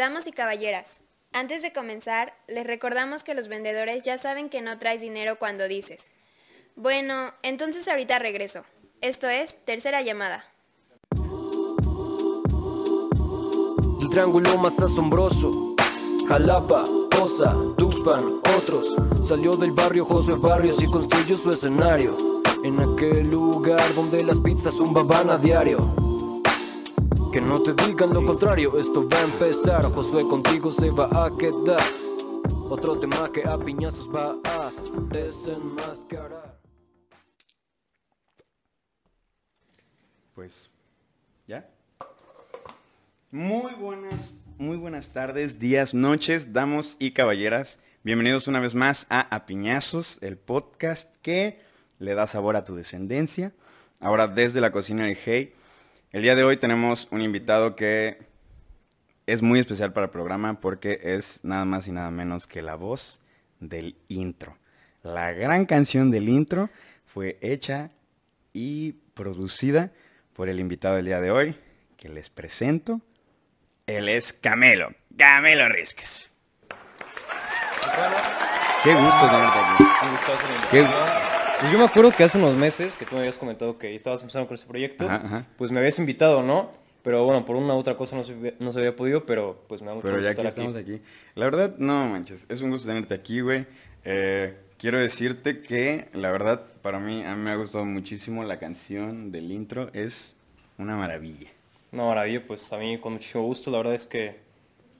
Damas y caballeras, antes de comenzar, les recordamos que los vendedores ya saben que no traes dinero cuando dices. Bueno, entonces ahorita regreso. Esto es tercera llamada. El triángulo más asombroso. Jalapa, Osa, Tuxpan, otros. Salió del barrio Josué Barrios y construyó su escenario. En aquel lugar donde las pizzas zumbaban a diario. Que no te digan lo contrario, esto va a empezar. Josué contigo se va a quedar. Otro tema que a piñazos va a desenmascarar. Pues, ¿ya? Muy buenas, muy buenas tardes, días, noches, damos y caballeras. Bienvenidos una vez más a Apiñazos, el podcast que le da sabor a tu descendencia. Ahora desde la cocina de Hey. El día de hoy tenemos un invitado que es muy especial para el programa porque es nada más y nada menos que la voz del intro. La gran canción del intro fue hecha y producida por el invitado del día de hoy, que les presento. Él es Camelo, Camelo Rizquez. Qué gusto tenerte aquí. Qué- Yo me acuerdo que hace unos meses que tú me habías comentado que estabas empezando con ese proyecto, Ajá, ajá. pues me habías invitado, ¿no? Pero bueno, por una u otra cosa no se, no se había podido, pero pues me da mucho Pero gusto ya que estar estamos aquí. La verdad, no manches, es un gusto tenerte aquí, güey. Eh, quiero decirte que, la verdad, para mí, a mí me ha gustado muchísimo la canción del intro. Es una maravilla. No, maravilla, pues a mí con mucho gusto, la verdad es que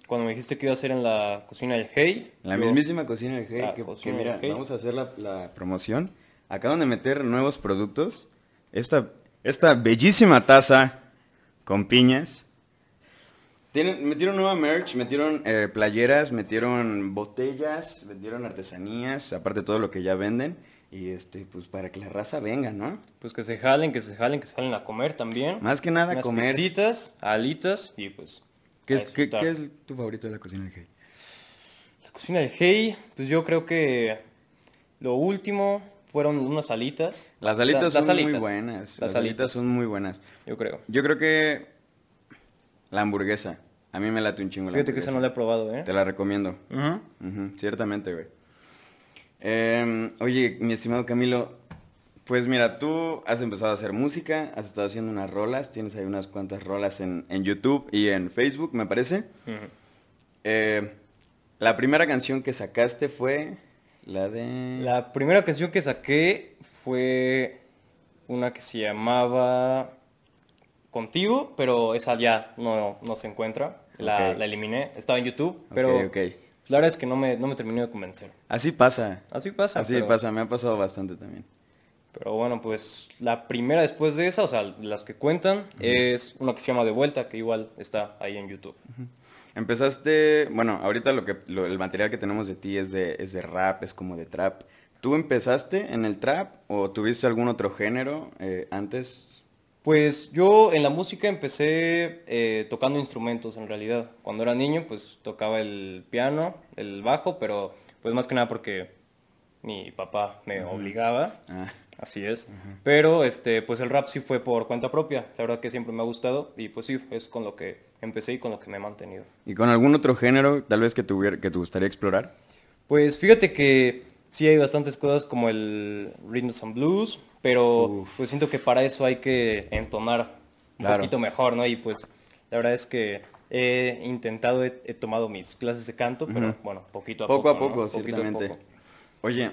cuando me dijiste que iba a ser en la cocina del Hey, La yo- mismísima cocina de Hey, que, que mira, de Hey. vamos a hacer la, la promoción. Acaban de meter nuevos productos. Esta, esta bellísima taza con piñas. Tienen, metieron nueva merch, metieron eh, playeras, metieron botellas, metieron artesanías, aparte de todo lo que ya venden. Y este, pues para que la raza venga, ¿no? Pues que se jalen, que se jalen, que se jalen a comer también. Más que nada Unas comer. pizzitas, alitas y pues... ¿Qué es, qué, es tu favorito de la cocina de Hey? La cocina del Hey, pues yo creo que lo último fueron unas alitas. Las alitas La- son las muy buenas. Las, Las alitas son muy buenas. Yo creo. Yo creo que la hamburguesa. A mí me late un chingo la Fíjate que esa no la he probado, ¿eh? Te la recomiendo. Ujú. Ujú, ciertamente, güey. Em, oye, mi estimado Camilo, pues mira, tú has empezado a hacer música, has estado haciendo unas rolas, tienes ahí unas cuantas rolas en, en YouTube y en Facebook, me parece. Eh, la primera canción que sacaste fue la de... La primera canción que saqué fue una que se llamaba Contigo, pero esa ya no, no se encuentra. La, la eliminé. Estaba en YouTube, pero la verdad es que no me, no me terminó de convencer. Así pasa. Así pasa. Así pero, pasa, me ha pasado bastante también. Pero bueno, pues la primera después de esa, o sea, las que cuentan, es una que se llama De Vuelta, que igual está ahí en YouTube. Empezaste, bueno, ahorita lo que lo- el material que tenemos de ti es de es de rap, es como de trap. ¿Tú empezaste en el trap o tuviste algún otro género eh, antes? Pues yo en la música empecé eh, tocando instrumentos en realidad. Cuando era niño pues tocaba el piano, el bajo, pero pues más que nada porque mi papá me obligaba. Ah, Así es. Pero este pues el rap sí fue por cuenta propia. La verdad que siempre me ha gustado y pues sí, es con lo que empecé y con lo que me he mantenido. ¿Y con algún otro género tal vez que tuviera, que te gustaría explorar? Pues fíjate que sí hay bastantes cosas como el rhythms and blues, pero Uf. pues siento que para eso hay que entonar un Claro. poquito mejor, ¿no? Y pues la verdad es que he intentado, he, he tomado mis clases de canto, pero bueno, poquito a Poco poco. a poco, ¿no? Poquito a ciertamente. poco. Oye,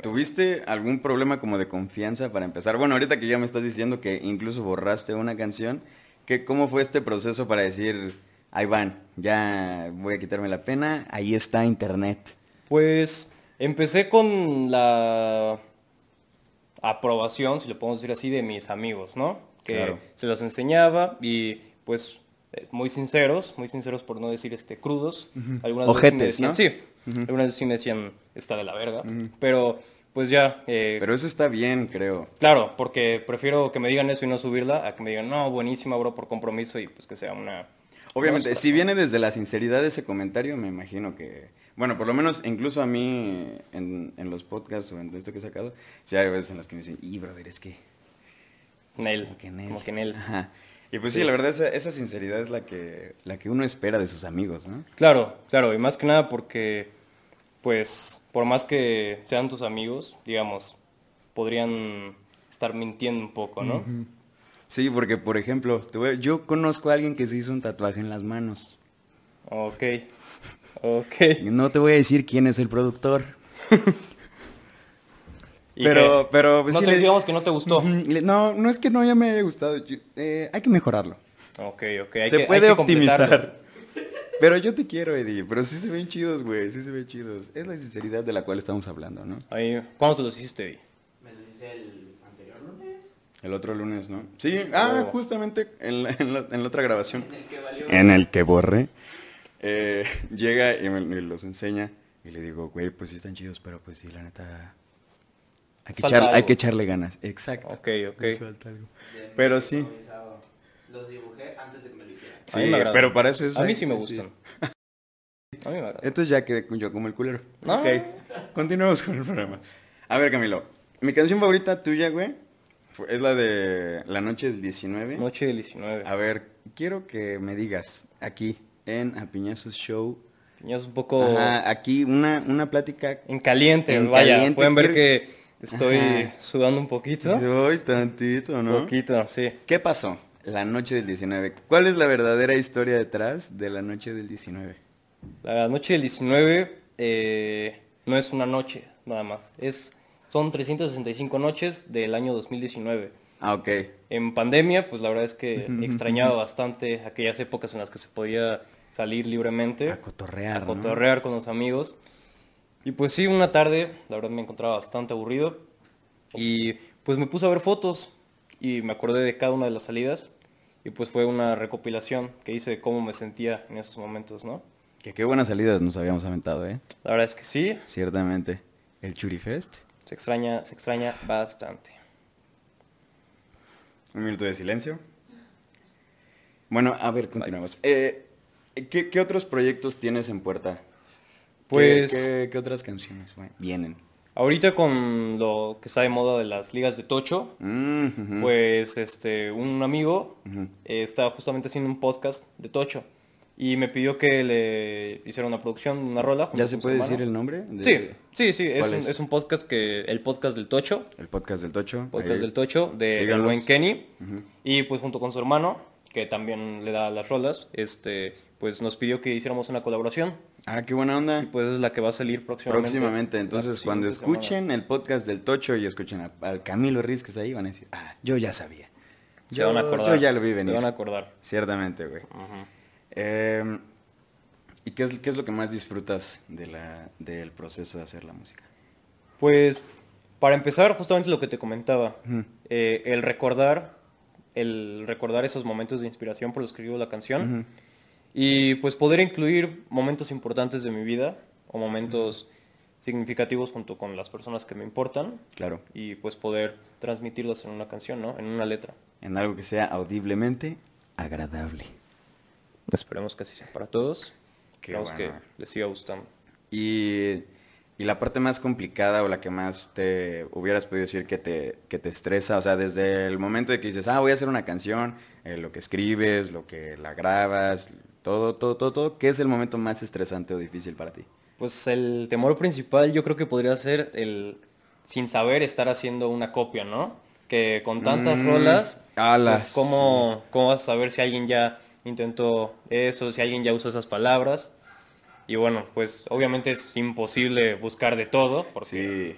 ¿tuviste algún problema como de confianza para empezar? Bueno, ahorita que ya me estás diciendo que incluso borraste una canción, ¿qué, ¿cómo fue este proceso para decir, ahí van, ya voy a quitarme la pena, ahí está internet? Pues empecé con la aprobación, si lo podemos decir así, de mis amigos, ¿no? Que Claro. se los enseñaba y pues eh, muy sinceros, muy sinceros por no decir este crudos. Algunas Ojetes, veces me ¿no? Algunas veces sí me decían está de la verga, pero pues ya, eh, Pero eso está bien, creo. claro, porque prefiero que me digan eso y no subirla a que me digan, no, buenísima, bro, por compromiso y pues que sea una... Obviamente, una- si viene desde la sinceridad de ese comentario, me imagino que... Bueno, por lo menos incluso a mí en, en los podcasts o en esto que he sacado, sí hay veces en las que me dicen, y brother, es que... Nel, Como que Nel. como que Nel. Ajá. Y pues sí, la verdad, esa, esa sinceridad es la que, la que uno espera de sus amigos, ¿no? Claro, claro, y más que nada porque, pues, por más que sean tus amigos, digamos, podrían estar mintiendo un poco, ¿no? Sí, porque por ejemplo, yo conozco a alguien que se hizo un tatuaje en las manos. Ok, ok. Y no te voy a decir quién es el productor. ¿Y pero, qué? pero pues, no sí te, le- digamos que no te gustó. No, no es que no ya me haya gustado. yo- eh, hay que mejorarlo. Ok, ok. Hay se que, hay puede que completarlo. optimizar. Pero yo te quiero, Eddie. Pero sí se ven chidos, güey. Sí se ven chidos. Es la sinceridad de la cual estamos hablando, ¿no? Ahí, ¿Cuándo te los hiciste, Eddie? Me lo hice el anterior lunes. El otro lunes, ¿no? Sí, ah, Oh. justamente en la, en la- en la otra grabación. En el que valió. En el que borré. eh, llega y me, me los enseña. Y le digo, güey, pues sí están chidos, pero pues sí, la neta... Hay que, Falta echar- hay algo. que echarle ganas. Exacto. Ok, ok. Les falta algo. Bien Pero sí. Los dibujé antes de que me lo hicieran. A mí Sí, pero para eso es... A mí sí me sí. gustan. A mí me agrada. Entonces ya quedé yo como el culero. No. Ok, continuemos con el programa. A ver, Camilo. Mi canción favorita tuya, güey, es la de La Noche del 19. Noche del 19. A ver, quiero que me digas aquí en Apiñazos Show. Tenías un poco Ajá, aquí una, una plática. en caliente, En vaya. caliente, Pueden ver quiero- que estoy Ajá. sudando un poquito. Ay, tantito, Un ¿no? poquito, sí. ¿Qué pasó? La noche del 19. ¿Cuál es la verdadera historia detrás de la noche del 19? La noche del 19 eh, no es una noche, nada más. Es, son 365 noches del año 2019. Ah, ok. En pandemia, pues la verdad es que extrañaba bastante aquellas épocas en las que se podía salir libremente. A cotorrear, a ¿no? cotorrear con los amigos. Y pues sí, una tarde, la verdad me encontraba bastante aburrido. Y pues me puse a ver fotos y me acordé de cada una de las salidas. Y pues fue una recopilación que hice de cómo me sentía en esos momentos, ¿no? Que qué buenas salidas nos habíamos aventado, ¿eh? La verdad es que sí, Ciertamente. El Churifest. se extraña, se extraña bastante. Un minuto de silencio. Bueno, a ver, continuamos. Eh, ¿qué, qué otros proyectos tienes en puerta? ¿Qué- Pues- ¿Qué, qué otras canciones vienen? Ahorita con lo que está de moda de las ligas de Tocho, Mm, pues este un amigo eh, estaba justamente haciendo un podcast de Tocho y me pidió que le hiciera una producción, una rola. ¿Ya se puede decir el nombre? de- Sí, sí, sí, es ¿Cuál un, es? es un podcast que, el podcast del Tocho, El podcast del Tocho. podcast ahí. del Tocho, de el buen Kenny, y pues junto con su hermano, que también le da las rolas, este, pues nos pidió que hiciéramos una colaboración, Ah, qué buena onda. y pues es la que va a salir próximamente. Próximamente, entonces cuando semana. escuchen el podcast del Tocho y escuchen a- al Camilo Riz que está ahí, van a decir, ah, yo ya sabía. Se Yo- van a acordar. Yo ya lo vi Se venir. van a acordar. Ciertamente, güey. Eh, ¿Y qué es, qué es lo que más disfrutas de la, del proceso de hacer la música? Pues, para empezar, justamente lo que te comentaba, eh, el recordar, el recordar esos momentos de inspiración por los que escribo la canción. Y pues poder incluir momentos importantes de mi vida, o momentos significativos junto con las personas que me importan, Claro, y pues poder transmitirlos en una canción, ¿no? En una letra. en algo que sea audiblemente agradable. Esperemos que así sea para todos. Qué Esperemos bueno. que les siga gustando. Y, y la parte más complicada o la que más te hubieras podido decir que te, que te estresa, o sea, desde el momento de que dices, ah, voy a hacer una canción, eh, lo que escribes, lo que la grabas, todo, todo, todo, todo, ¿qué es el momento más estresante o difícil para ti? Pues el temor principal yo creo que podría ser el sin saber estar haciendo una copia, ¿no? Que con tantas Mm, rolas, alas. pues ¿cómo, ¿cómo vas a saber si alguien ya intentó eso, si alguien ya usó esas palabras? Y bueno, pues obviamente es imposible buscar de todo, porque Sí,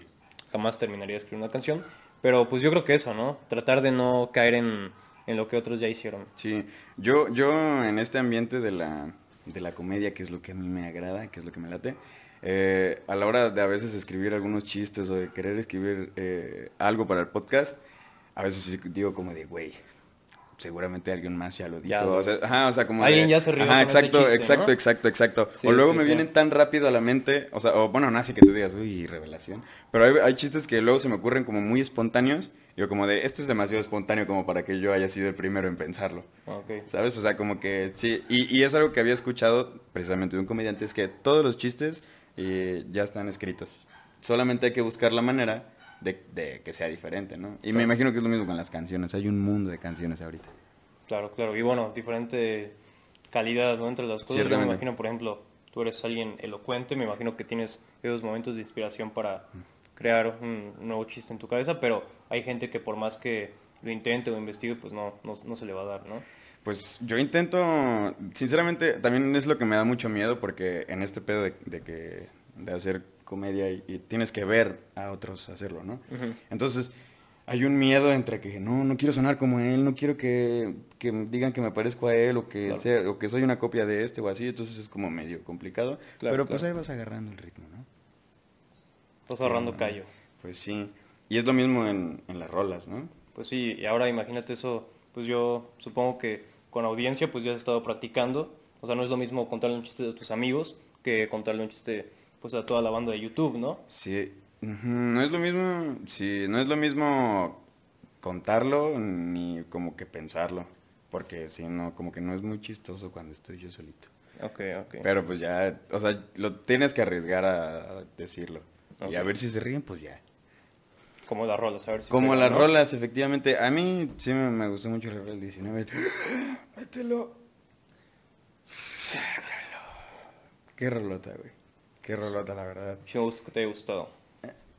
jamás terminaría de escribir una canción. Pero pues yo creo que eso, ¿no? Tratar de no caer en, en lo que otros ya hicieron. sí. Yo, yo en este ambiente de la, de la comedia, que es lo que a mí me agrada, que es lo que me late, eh, a la hora de a veces escribir algunos chistes o de querer escribir eh, algo para el podcast, a veces digo como de, güey, seguramente alguien más ya lo dijo. Ya o, sea, ajá, o sea, como Alguien de- ya se rió Ajá, exacto, chiste, exacto, ¿no? exacto, exacto. Sí, o luego sí, me sí. vienen tan rápido a la mente, o sea, o bueno, no así que tú digas, uy, revelación. Pero hay, hay chistes que luego se me ocurren como muy espontáneos. Yo como de, esto es demasiado espontáneo como para que yo haya sido el primero en pensarlo. ¿Sabes? O sea, como que sí. Y, y es algo que había escuchado precisamente de un comediante, es que todos los chistes eh, ya están escritos. Solamente hay que buscar la manera de, de que sea diferente, ¿no? Y me imagino que es lo mismo con las canciones. Hay un mundo de canciones ahorita. Claro, claro. Y bueno, diferente calidad ¿no? entre las cosas. Yo me imagino, por ejemplo, tú eres alguien elocuente, me imagino que tienes esos momentos de inspiración para crear un nuevo chiste en tu cabeza, pero hay gente que por más que lo intente o investigue, pues no, no, no se le va a dar, ¿no? Pues yo intento, sinceramente, también es lo que me da mucho miedo porque en este pedo de, de que de hacer comedia y, y tienes que ver a otros hacerlo, ¿no? Entonces hay un miedo entre que no, no quiero sonar como él, no quiero que, que digan que me parezco a él o que Claro. sea, o que soy una copia de este o así, entonces es como medio complicado, Claro, pero pues ahí vas agarrando el ritmo, ¿no? Estás ahorrando callo. Pues sí, y es lo mismo en, en las rolas, ¿no? Pues sí, y ahora imagínate eso, pues yo supongo que con audiencia pues ya has estado practicando, o sea, no es lo mismo contarle un chiste a tus amigos que contarle un chiste pues a toda la banda de YouTube, ¿no? Sí, no es lo mismo, sí, no es lo mismo contarlo ni como que pensarlo, porque si no, como que no es muy chistoso cuando estoy yo solito. Ok, ok. Pero pues ya, o sea, lo tienes que arriesgar a, decirlo. Y a ver si se ríen, pues ya. Como las rolas, a ver si Como las ¿no? rolas, efectivamente. A mí sí me, me gustó mucho el Rebel 19. Mételo. Sácalo. Qué rolota, güey. Qué rolota, la verdad. Gusta que te gustado.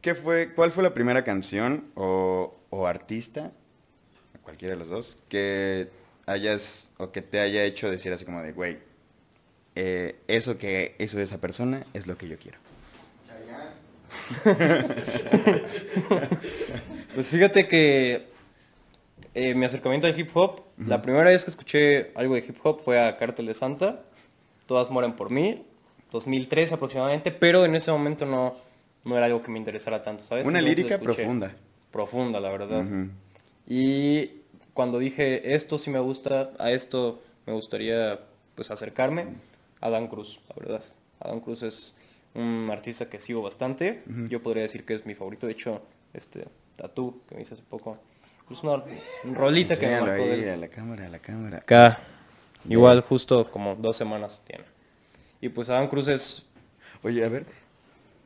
¿Qué fue, ¿Cuál fue la primera canción o, o artista, cualquiera de los dos, que hayas o que te haya hecho decir así como de, güey, eh, eso que eso de esa persona es lo que yo quiero? Pues fíjate que eh, mi acercamiento al hip hop, la primera vez que escuché algo de hip hop fue a Cártel de Santa, Todas mueren por mí, 2003 aproximadamente, pero en ese momento no, no era algo que me interesara tanto, ¿sabes? Una Entonces lírica profunda. Profunda, la verdad. Y cuando dije, esto sí me gusta, a esto me gustaría pues acercarme, Adán Cruz, la verdad. Adán Cruz es un artista que sigo bastante. Yo podría decir que es mi favorito. De hecho, este Tatú que me hice hace poco. Es una rolita que me marcó ahí él. a la cámara, a la cámara. Acá, igual justo como dos semanas tiene. Y pues Adán Cruz es Oye, a ver.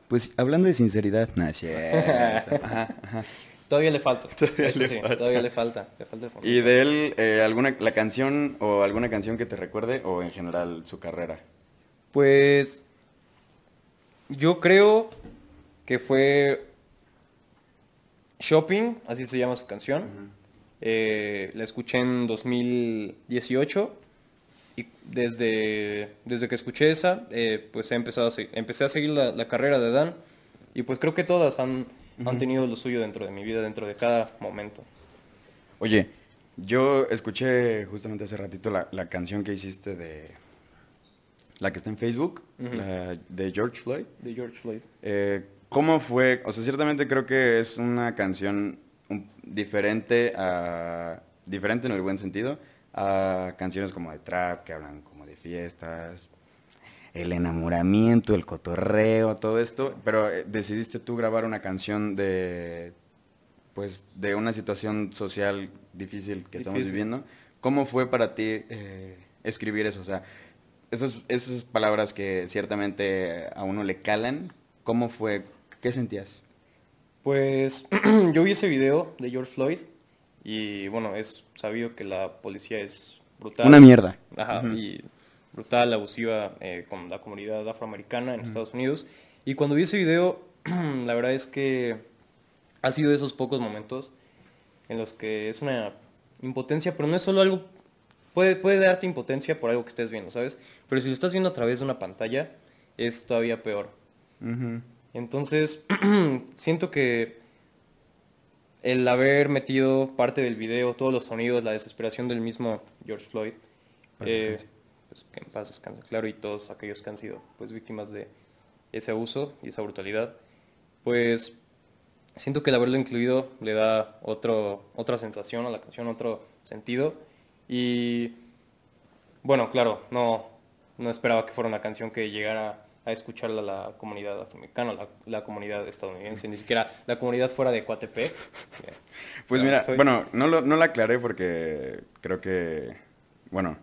Pues hablando de sinceridad. Ajá, ajá. Todavía le falta. Todavía eso le sí, falta. todavía le falta. Le. ¿Y de él eh, alguna la canción o alguna canción que te recuerde o en general su carrera? Pues yo creo que fue Shopping, así se llama su canción. Eh, la escuché en 2018 y desde, desde que escuché esa, eh, pues he empezado a empecé a seguir la, la carrera de Dan y pues creo que todas han, han tenido lo suyo dentro de mi vida, dentro de cada momento. Oye, yo escuché justamente hace ratito la, la canción que hiciste de la que está en Facebook, la de George Floyd. De George Floyd. Eh, ¿Cómo fue? O sea, ciertamente creo que es una canción diferente a diferente en el buen sentido a canciones como de trap que hablan como de fiestas, el enamoramiento, el cotorreo, todo esto. Pero eh, decidiste tú grabar una canción de pues de una situación social difícil que estamos viviendo. ¿Cómo fue para ti eh, escribir eso? O sea, esas, esas palabras que ciertamente a uno le calan, ¿cómo fue? ¿Qué sentías? Pues yo vi ese video de George Floyd y bueno, es sabido que la policía es brutal. Una mierda. Ajá, y brutal, abusiva eh, con la comunidad afroamericana en Estados Unidos. Y cuando vi ese video, la verdad es que ha sido de esos pocos momentos en los que es una impotencia, pero no es solo algo, puede, puede darte impotencia por algo que estés viendo, ¿sabes? Pero si lo estás viendo a través de una pantalla, es todavía peor. Entonces, siento que el haber metido parte del video, todos los sonidos, la desesperación del mismo George Floyd, eh, pues que en paz descanse, claro, y todos aquellos que han sido pues víctimas de ese abuso y esa brutalidad, pues siento que el haberlo incluido le da otro, otra sensación a la canción, otro sentido. Y bueno, claro, no, no esperaba que fuera una canción que llegara a escucharla la comunidad afroamericana, la, la comunidad estadounidense, ni siquiera la comunidad fuera de Coatepec. Pues claro, mira, soy- bueno, no lo, no lo aclaré porque creo que, bueno,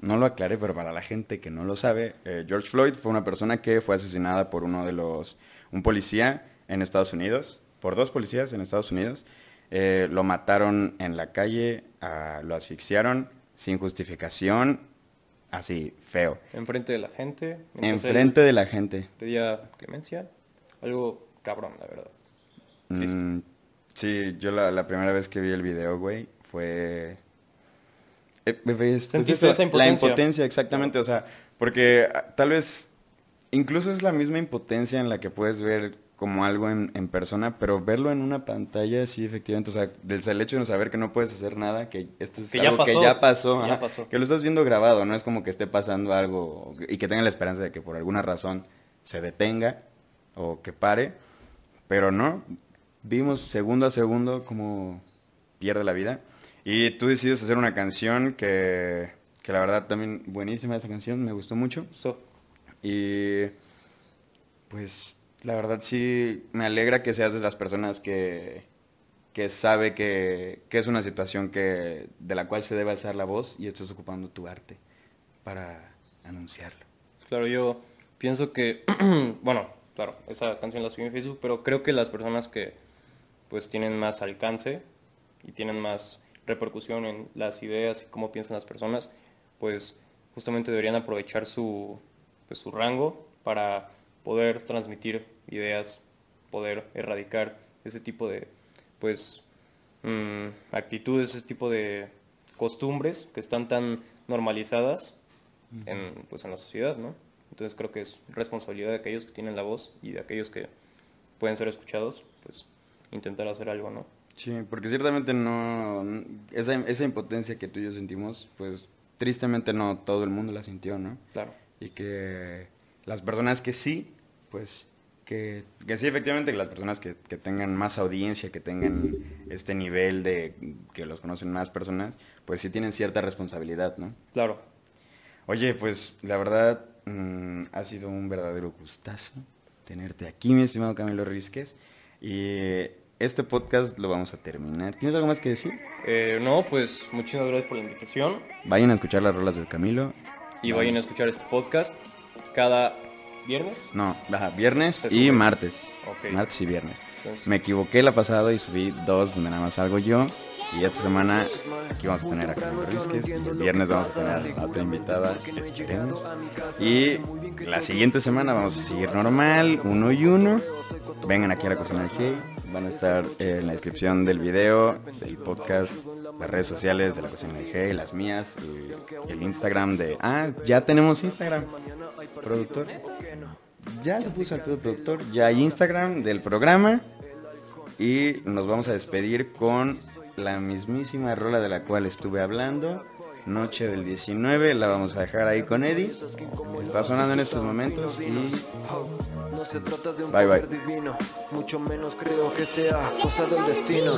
no lo aclaré, pero para la gente que no lo sabe, eh, George Floyd fue una persona que fue asesinada por uno de los, un policía en Estados Unidos, por dos policías en Estados Unidos, eh, lo mataron en la calle, ah, lo asfixiaron sin justificación, así, feo. Enfrente de la gente. Enfrente de la gente. Pedía clemencia. Algo cabrón, la verdad. Mm, sí, yo la, la primera vez que vi el video, güey, fue... Eh, pues Sentiste esa La impotencia. impotencia, exactamente, o sea, porque ah, tal vez, incluso es la misma impotencia en la que puedes ver como algo en, en persona, pero verlo en una pantalla, sí, efectivamente, o sea, del el hecho de no saber que no puedes hacer nada, que esto es Que ya algo que ya pasó, ya ajá, pasó. que lo estás viendo grabado, no es como que esté pasando algo y que tenga la esperanza de que por alguna razón se detenga o que pare, pero no, vimos segundo a segundo cómo pierde la vida. Y tú decides hacer una canción que, que la verdad también buenísima esa canción, me gustó mucho. Y pues la verdad sí me alegra que seas de las personas que, que sabe que, que es una situación que, de la cual se debe alzar la voz y estás ocupando tu arte para anunciarlo. Claro, yo pienso que, bueno, claro, esa canción la subí en Facebook, pero creo que las personas que pues tienen más alcance y tienen más repercusión en las ideas y cómo piensan las personas, pues justamente deberían aprovechar su, pues, su rango para poder transmitir ideas, poder erradicar ese tipo de pues mm, actitudes, ese tipo de costumbres que están tan normalizadas en, pues, en la sociedad, ¿no? Entonces creo que es responsabilidad de aquellos que tienen la voz y de aquellos que pueden ser escuchados, pues intentar hacer algo, ¿no? Sí, porque ciertamente no, esa, esa impotencia que tú y yo sentimos, pues tristemente no todo el mundo la sintió, ¿no? Claro. Y que las personas que sí, pues que, que sí, efectivamente, que las personas que, que tengan más audiencia, que tengan este nivel de que los conocen más personas, pues sí tienen cierta responsabilidad, ¿no? Claro. Oye, pues la verdad mm, ha sido un verdadero gustazo tenerte aquí, mi estimado Camilo Rizquez. Y este podcast lo vamos a terminar. ¿Tienes algo más que decir? Eh, no, pues muchísimas gracias por la invitación Vayan a escuchar las rolas del Camilo. y vayan a escuchar este podcast cada viernes. No, ajá, viernes y martes. Martes y viernes. Entonces- Me equivoqué la pasada y subí dos donde nada más salgo yo. Y esta semana aquí vamos a tener a Rizquez. Y el viernes vamos a tener a otra invitada, esperemos. Y la siguiente semana vamos a seguir normal, uno y uno. Vengan aquí a la cocina. Van a estar en la descripción del video, del podcast, las redes sociales de la de Hey, las mías, y el Instagram de... Ah, ya tenemos Instagram. Productor. Ya se puso el productor. Ya hay Instagram del programa. Y nos vamos a despedir con la mismísima rola de la cual estuve hablando. Noche del 19. La vamos a dejar ahí con Eddie. Está sonando en estos momentos. Y No se trata de un Bye, bye. poder divino, mucho menos creo que sea cosa del destino.